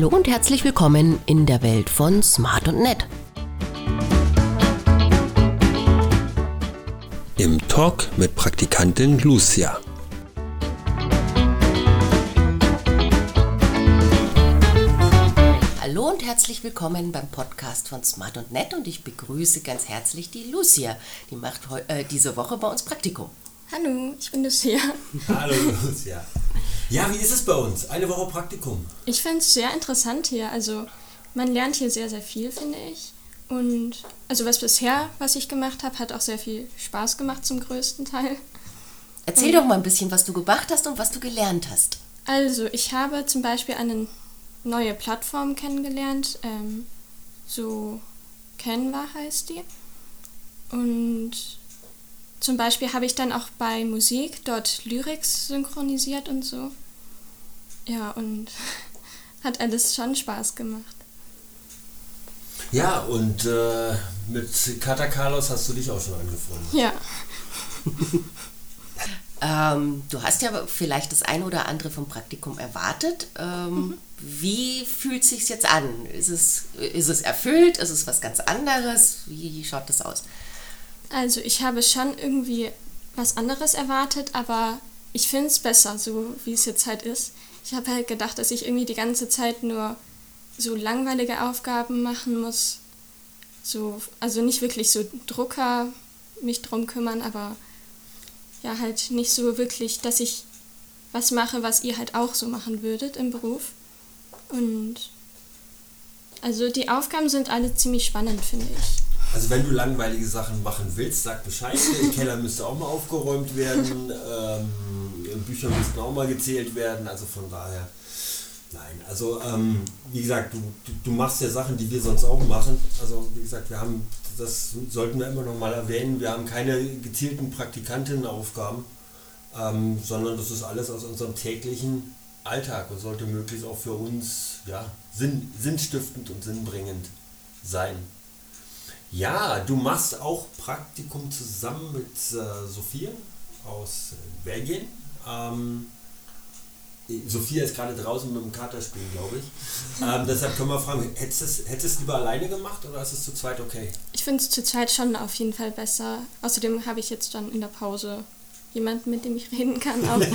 Hallo und herzlich willkommen in der Welt von Smart und Nett. Im Talk mit Praktikantin Lucia. Hallo und herzlich willkommen beim Podcast von Smart und Nett und ich begrüße ganz herzlich die Lucia. Die macht äh, diese Woche bei uns Praktikum. Hallo, ich bin Lucia. Hallo Lucia. Ja, wie ist es bei uns? Eine Woche Praktikum. Ich finde es sehr interessant hier. Also man lernt hier sehr, sehr viel, finde ich. Und also was bisher, was ich gemacht habe, hat auch sehr viel Spaß gemacht zum größten Teil. Erzähl doch mal ein bisschen, was du gemacht hast und was du gelernt hast. Also ich habe zum Beispiel eine neue Plattform kennengelernt. Ähm, so Canva heißt die. Und zum Beispiel habe ich dann auch bei Musik dort Lyrics synchronisiert und so. Ja, und hat alles schon Spaß gemacht. Ja, und äh, mit Kata Carlos hast du dich auch schon angefreundet. Ja. ähm, du hast ja vielleicht das eine oder andere vom Praktikum erwartet. Ähm, mhm. Wie fühlt es sich jetzt an? Ist es, ist es erfüllt? Ist es was ganz anderes? Wie schaut das aus? Also ich habe schon irgendwie was anderes erwartet, aber ich finde es besser, so wie es jetzt halt ist. Ich habe halt gedacht, dass ich irgendwie die ganze Zeit nur so langweilige Aufgaben machen muss. So, also nicht wirklich so Drucker mich drum kümmern, aber ja, halt nicht so wirklich, dass ich was mache, was ihr halt auch so machen würdet im Beruf. Und also die Aufgaben sind alle ziemlich spannend, finde ich. Also wenn du langweilige Sachen machen willst, sag Bescheid. Der Keller müsste auch mal aufgeräumt werden. Ähm, Bücher müssten auch mal gezählt werden. Also von daher, nein. Also ähm, wie gesagt, du, du machst ja Sachen, die wir sonst auch machen. Also wie gesagt, wir haben, das sollten wir immer noch mal erwähnen, wir haben keine gezielten Praktikantinnenaufgaben, ähm, sondern das ist alles aus unserem täglichen Alltag und sollte möglichst auch für uns ja, sinn, sinnstiftend und sinnbringend sein. Ja, du machst auch Praktikum zusammen mit äh, Sophia aus Belgien. Ähm, Sophia ist gerade draußen mit dem Katerspiel, glaube ich. Ähm, deshalb können wir fragen, hättest du es lieber alleine gemacht oder ist es zu zweit okay? Ich finde es zu zweit schon auf jeden Fall besser. Außerdem habe ich jetzt dann in der Pause jemanden, mit dem ich reden kann.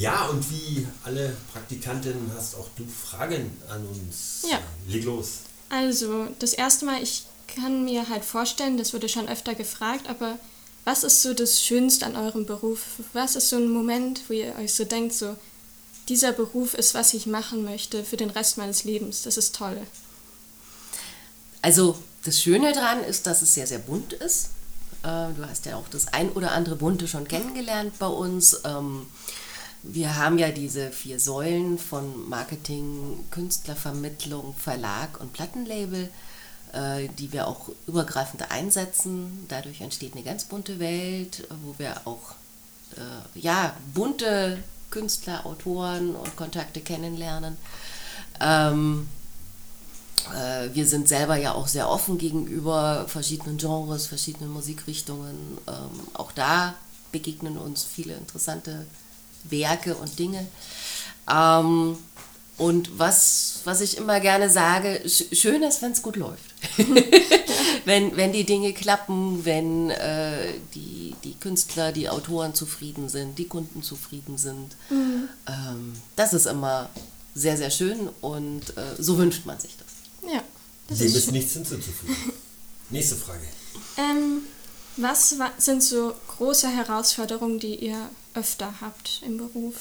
Ja, und wie alle Praktikantinnen hast auch du Fragen an uns. Ja. Leg los. Also, das erste Mal, ich kann mir halt vorstellen, das wurde schon öfter gefragt, aber was ist so das Schönste an eurem Beruf? Was ist so ein Moment, wo ihr euch so denkt, so, dieser Beruf ist, was ich machen möchte für den Rest meines Lebens. Das ist toll. Also, das Schöne daran ist, dass es sehr, sehr bunt ist. Äh, du hast ja auch das ein oder andere Bunte schon kennengelernt bei uns. Ähm, wir haben ja diese vier Säulen von Marketing, Künstlervermittlung, Verlag und Plattenlabel, die wir auch übergreifend einsetzen. Dadurch entsteht eine ganz bunte Welt, wo wir auch äh, ja, bunte Künstler, Autoren und Kontakte kennenlernen. Ähm, äh, wir sind selber ja auch sehr offen gegenüber verschiedenen Genres, verschiedenen Musikrichtungen. Ähm, auch da begegnen uns viele interessante Werke und Dinge. Ähm, und was, was ich immer gerne sage, schön ist, wenn es gut läuft. wenn, wenn die Dinge klappen, wenn äh, die, die Künstler, die Autoren zufrieden sind, die Kunden zufrieden sind. Mhm. Ähm, das ist immer sehr, sehr schön und äh, so wünscht man sich das. Ja. Das Dem ist, ist nichts hinzuzufügen. Nächste Frage. Ähm, was sind so große Herausforderungen, die ihr öfter habt im Beruf?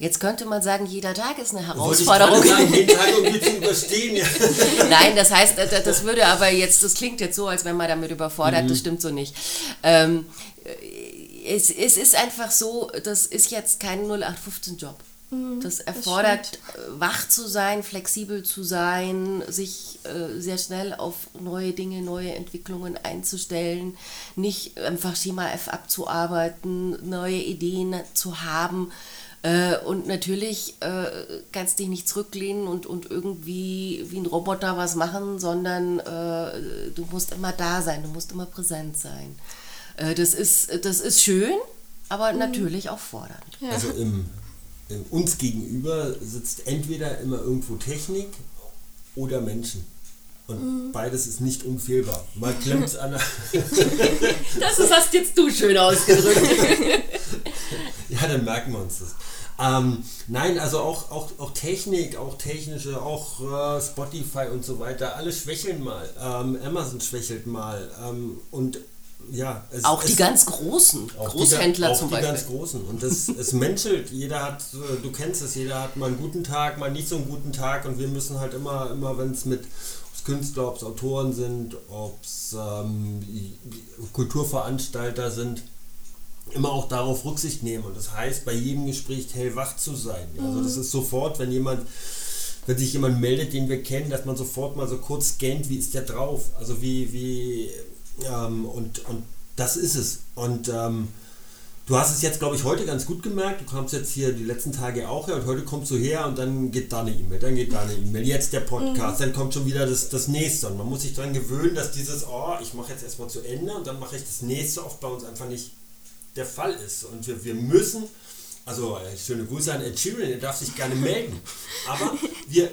Jetzt könnte man sagen, jeder Tag ist eine Herausforderung. Ich sagen, jeden Tag irgendwie zu überstehen. Ja. Nein, das heißt, das würde aber jetzt, das klingt jetzt so, als wenn man damit überfordert, mhm. das stimmt so nicht. Ähm, es, es ist einfach so, das ist jetzt kein 0815-Job. Mhm, das erfordert, das äh, wach zu sein, flexibel zu sein, sich äh, sehr schnell auf neue Dinge, neue Entwicklungen einzustellen, nicht einfach Schema F abzuarbeiten, neue Ideen zu haben. Äh, und natürlich äh, kannst dich nicht zurücklehnen und, und irgendwie wie ein Roboter was machen, sondern äh, du musst immer da sein, du musst immer präsent sein. Äh, das, ist, das ist schön, aber mhm. natürlich auch fordernd. Ja. Also im uns gegenüber sitzt entweder immer irgendwo Technik oder Menschen. Und mhm. beides ist nicht unfehlbar. Mal klemmt es an. das ist, hast jetzt du schön ausgedrückt. ja, dann merken wir uns das. Ähm, nein, also auch, auch, auch Technik, auch technische, auch äh, Spotify und so weiter, alle schwächeln mal. Ähm, Amazon schwächelt mal. Ähm, und ja, es, auch die es, ganz großen Großhändler die, auch zum die Beispiel. ganz großen. Und das, es menschelt. Jeder hat, du kennst es, jeder hat mal einen guten Tag, mal nicht so einen guten Tag. Und wir müssen halt immer, immer wenn es mit Künstler, ob es Autoren sind, ob es ähm, Kulturveranstalter sind, immer auch darauf Rücksicht nehmen. Und das heißt, bei jedem Gespräch hellwach zu sein. Also das mhm. ist sofort, wenn jemand, wenn sich jemand meldet, den wir kennen, dass man sofort mal so kurz scannt, wie ist der drauf? Also wie, wie, ähm, und, und das ist es. Und ähm, Du hast es jetzt, glaube ich, heute ganz gut gemerkt. Du kamst jetzt hier die letzten Tage auch her und heute kommst du her und dann geht da eine E-Mail, dann geht da eine E-Mail, jetzt der Podcast, mhm. dann kommt schon wieder das, das nächste. Und man muss sich daran gewöhnen, dass dieses, oh, ich mache jetzt erstmal zu Ende und dann mache ich das nächste oft bei uns einfach nicht der Fall ist. Und wir, wir müssen, also äh, schöne Grüße an Ed Sheeran, er darf sich gerne melden, aber wir,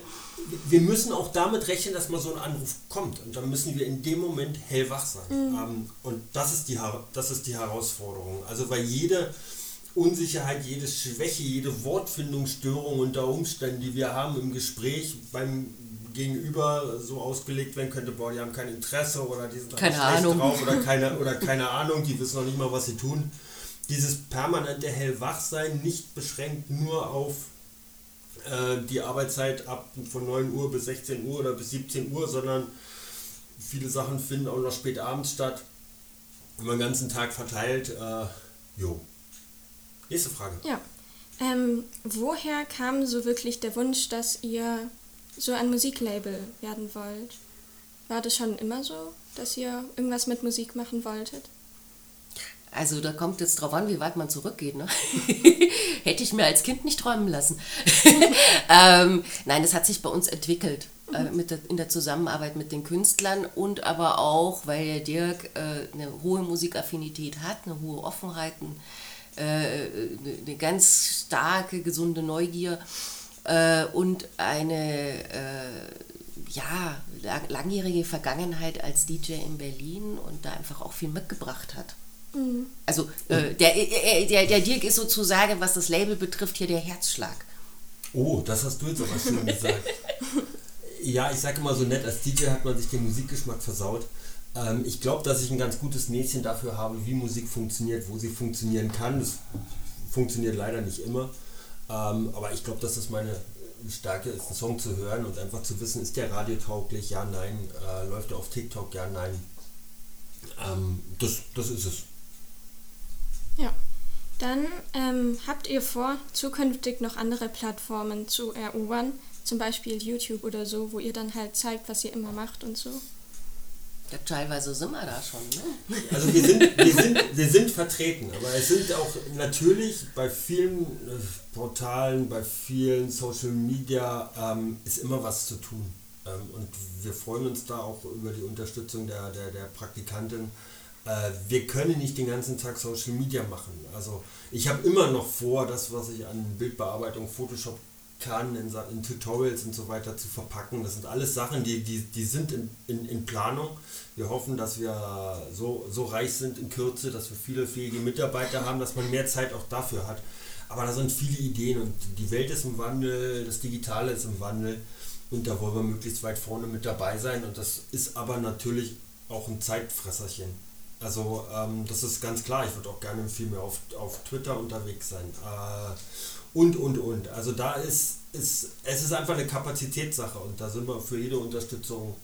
wir müssen auch damit rechnen, dass mal so ein Anruf kommt. Und dann müssen wir in dem Moment hellwach sein. Mhm. Ähm, und das ist, die, das ist die Herausforderung. Also weil jede Unsicherheit, jede Schwäche, jede Wortfindungsstörung unter Umständen, die wir haben im Gespräch beim Gegenüber so ausgelegt werden könnte, boah, die haben kein Interesse oder die sind keine Ahnung. drauf oder keine, oder keine Ahnung, die wissen noch nicht mal, was sie tun. Dieses permanente Hellwachsein nicht beschränkt nur auf äh, die Arbeitszeit ab von 9 Uhr bis 16 Uhr oder bis 17 Uhr, sondern viele Sachen finden auch noch spät abends statt. Über den ganzen Tag verteilt. Äh, jo. Nächste Frage. Ja. Ähm, woher kam so wirklich der Wunsch, dass ihr so ein Musiklabel werden wollt? War das schon immer so, dass ihr irgendwas mit Musik machen wolltet? Also da kommt jetzt drauf an, wie weit man zurückgeht. Ne? Hätte ich mir als Kind nicht träumen lassen. ähm, nein, das hat sich bei uns entwickelt. Äh, mit der, in der Zusammenarbeit mit den Künstlern und aber auch, weil der Dirk äh, eine hohe Musikaffinität hat, eine hohe Offenheit, äh, eine ganz starke, gesunde Neugier äh, und eine äh, ja, langjährige Vergangenheit als DJ in Berlin und da einfach auch viel mitgebracht hat. Mhm. Also äh, der, äh, der, der Dirk ist sozusagen, was das Label betrifft, hier der Herzschlag. Oh, das hast du jetzt aber schön gesagt. ja, ich sage immer so nett, als DJ hat man sich den Musikgeschmack versaut. Ähm, ich glaube, dass ich ein ganz gutes Näschen dafür habe, wie Musik funktioniert, wo sie funktionieren kann. Das funktioniert leider nicht immer. Ähm, aber ich glaube, dass das meine Stärke ist, einen Song zu hören und einfach zu wissen, ist der radiotauglich, ja, nein, äh, läuft er auf TikTok, ja, nein. Ähm, das, das ist es. Ja. Dann ähm, habt ihr vor, zukünftig noch andere Plattformen zu erobern, zum Beispiel YouTube oder so, wo ihr dann halt zeigt, was ihr immer macht und so? Ja, teilweise sind wir da schon. Ne? Also wir sind, wir, sind, wir sind vertreten, aber es sind auch natürlich bei vielen äh, Portalen, bei vielen Social Media ähm, ist immer was zu tun. Ähm, und wir freuen uns da auch über die Unterstützung der, der, der Praktikantin äh, wir können nicht den ganzen Tag Social Media machen. Also ich habe immer noch vor, das, was ich an Bildbearbeitung, Photoshop kann, in, in, Tutorials und so weiter zu verpacken. Das sind alles Sachen, die, die, die sind in, in, in Planung. Wir hoffen, dass wir so, so reich sind in Kürze, dass wir viele fähige Mitarbeiter haben, dass man mehr Zeit auch dafür hat. Aber da sind viele Ideen und die Welt ist im Wandel, das Digitale ist im Wandel und da wollen wir möglichst weit vorne mit dabei sein und das ist aber natürlich auch ein Zeitfresserchen. Also ähm, das ist ganz klar, ich würde auch gerne viel mehr auf, auf Twitter unterwegs sein. Äh, und, und, und. Also da ist, ist, es ist einfach eine Kapazitätssache und da sind wir für jede Unterstützung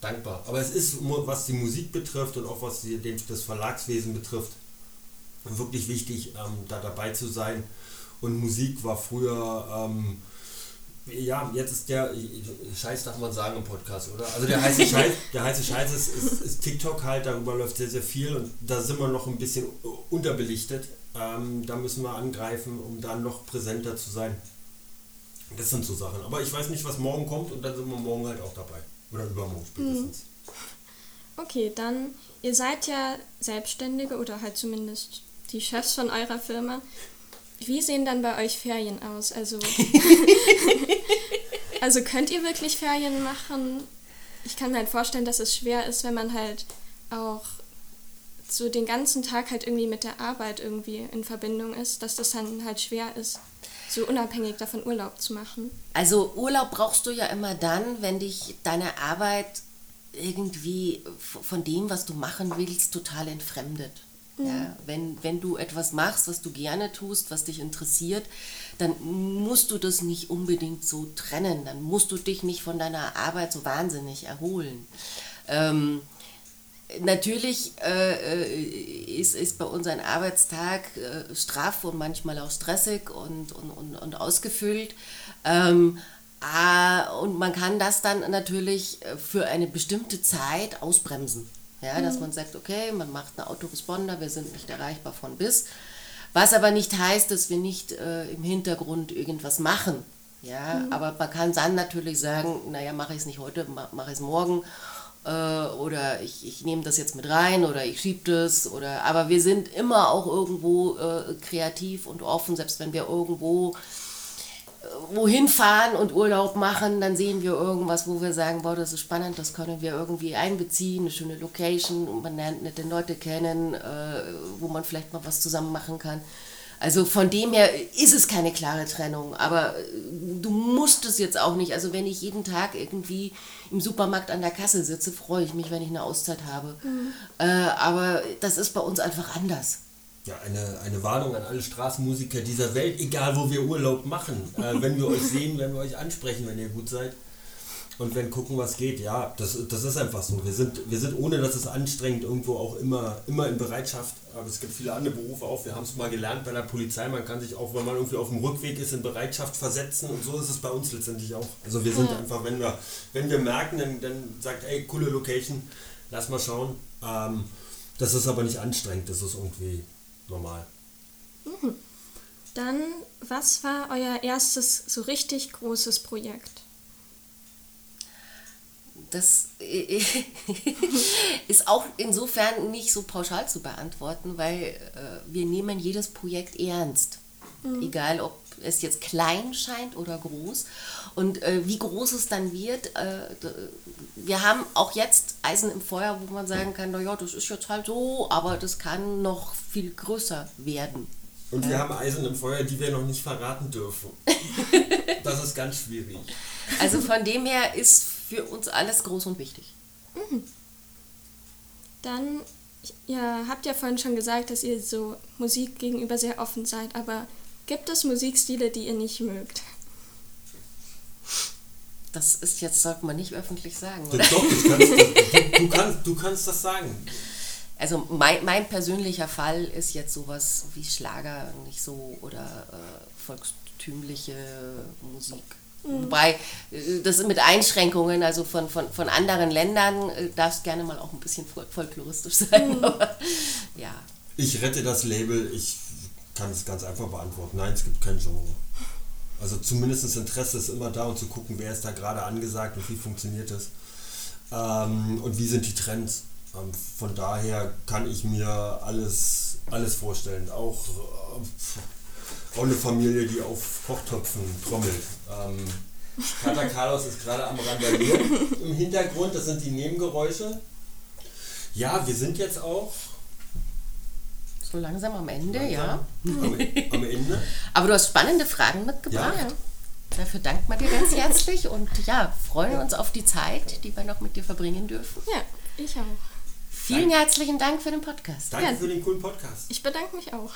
dankbar. Aber es ist, was die Musik betrifft und auch was die, das Verlagswesen betrifft, wirklich wichtig, ähm, da dabei zu sein. Und Musik war früher... Ähm, ja, jetzt ist der Scheiß, darf man sagen im Podcast, oder? Also der heiße Scheiß, der heiße Scheiß ist, ist, ist, TikTok halt, darüber läuft sehr, sehr viel und da sind wir noch ein bisschen unterbelichtet. Ähm, da müssen wir angreifen, um dann noch präsenter zu sein. Das sind so Sachen. Aber ich weiß nicht, was morgen kommt und dann sind wir morgen halt auch dabei. Oder übermorgen spätestens. Mhm. Okay, dann, ihr seid ja Selbstständige oder halt zumindest die Chefs von eurer Firma. wie sehen dann bei euch Ferien aus? Also, also könnt ihr wirklich Ferien machen? Ich kann mir halt vorstellen, dass es schwer ist, wenn man halt auch so den ganzen Tag halt irgendwie mit der Arbeit irgendwie in Verbindung ist, dass das dann halt schwer ist, so unabhängig davon Urlaub zu machen. Also Urlaub brauchst du ja immer dann, wenn dich deine Arbeit irgendwie von dem, was du machen willst, total entfremdet. Mhm. Ja, wenn, wenn du etwas machst, was du gerne tust, was dich interessiert, dann musst du das nicht unbedingt so trennen. Dann musst du dich nicht von deiner Arbeit so wahnsinnig erholen. Ähm, natürlich äh, äh, ist, ist bei uns ein Arbeitstag äh, straff und manchmal auch stressig und, und, und, und ausgefüllt. Ähm, ah, und man kann das dann natürlich äh, für eine bestimmte Zeit ausbremsen. Ja, mhm. Dass man sagt, okay, man macht eine Autoresponder, wir sind nicht erreichbar von bis. Was aber nicht heißt, dass wir nicht äh, im Hintergrund irgendwas machen. Ja, mhm. aber man kann dann natürlich sagen, naja, mache ich es nicht heute, mache ich es morgen äh, oder ich, ich nehme das jetzt mit rein oder ich schiebe das oder aber wir sind immer auch irgendwo äh, kreativ und offen, selbst wenn wir irgendwo äh, wohin fahren und Urlaub machen, dann sehen wir irgendwas, wo wir sagen, boah, das ist spannend, das können wir irgendwie einbeziehen, eine schöne Location, man lernt nette Leute kennen, äh, wo man vielleicht mal was zusammen machen kann. Also von dem her ist es keine klare Trennung, aber äh, du musst es jetzt auch nicht. Also wenn ich jeden Tag irgendwie im Supermarkt an der Kasse sitze, freue ich mich, wenn ich eine Auszeit habe. Mhm. Äh, aber das ist bei uns einfach anders. Ja, eine, eine Warnung an alle Straßenmusiker dieser Welt, egal wo wir Urlaub machen. Äh, wenn wir euch sehen, werden wir euch ansprechen, wenn ihr gut seid und wenn gucken, was geht. Ja, das, das ist einfach so. Wir sind, wir sind, ohne dass es anstrengend, irgendwo auch immer, immer in Bereitschaft. Aber es gibt viele andere Berufe auch. Wir haben es mal gelernt bei der Polizei. Man kann sich auch, wenn man irgendwie auf dem Rückweg ist, in Bereitschaft versetzen. Und so ist es bei uns letztendlich auch. Also wir sind ja. einfach, wenn wir, wenn wir merken, dann, dann sagt, ey, coole Location, lass mal schauen. Ähm, das ist aber nicht anstrengend. Das ist irgendwie normal. Mhm. Dann, was war euer erstes so richtig großes Projekt? Das ist auch insofern nicht so pauschal zu beantworten, weil äh, wir nehmen jedes Projekt ernst. Mhm. Egal, ob es jetzt klein scheint oder groß. Und äh, wie groß es dann wird, äh, wir haben auch jetzt Eisen im Feuer, wo man sagen kann, naja, das ist jetzt halt so, aber das kann noch viel größer werden. Und wir haben Eisen im Feuer, die wir noch nicht verraten dürfen. das ist ganz schwierig. Also von dem her ist für uns alles groß und wichtig. Mhm. Dann, ja, habt ja vorhin schon gesagt, dass ihr so Musik gegenüber sehr offen seid, aber gibt es Musikstile, die ihr nicht mögt? Das ist jetzt, sollte man nicht öffentlich sagen, oder? Doch, kannst, du, du, kannst, du kannst das sagen. Also mein, mein persönlicher Fall ist jetzt sowas wie Schlager nicht so oder äh, volkstümliche Musik. Mhm. Wobei, äh, das mit Einschränkungen, also von, von, von anderen Ländern, äh, darf es gerne mal auch ein bisschen folkloristisch sein. Mhm. Aber, ja. Ich rette das Label, ich kann es ganz einfach beantworten. Nein, es gibt kein Genre. Also zumindest das Interesse ist immer da und zu gucken, wer ist da gerade angesagt und wie funktioniert es. Ähm, und wie sind die Trends. Ähm, von daher kann ich mir alles, alles vorstellen. Auch äh, auch eine Familie, die auf Kochtöpfen trommelt. Ähm, Kater Carlos ist gerade am Randalieren im Hintergrund, das sind die Nebengeräusche. Ja, wir sind jetzt auch so langsam am Ende, langsam ja. Am, am, Ende. Aber du hast spannende Fragen mitgebracht. Ja. Dafür danken wir dir ganz herzlich und ja, freuen uns auf die Zeit, die wir noch mit dir verbringen dürfen. Ja, ich auch. Vielen Dank. herzlichen Dank für den Podcast. Danke ja. für den coolen Podcast. Ich bedanke mich auch.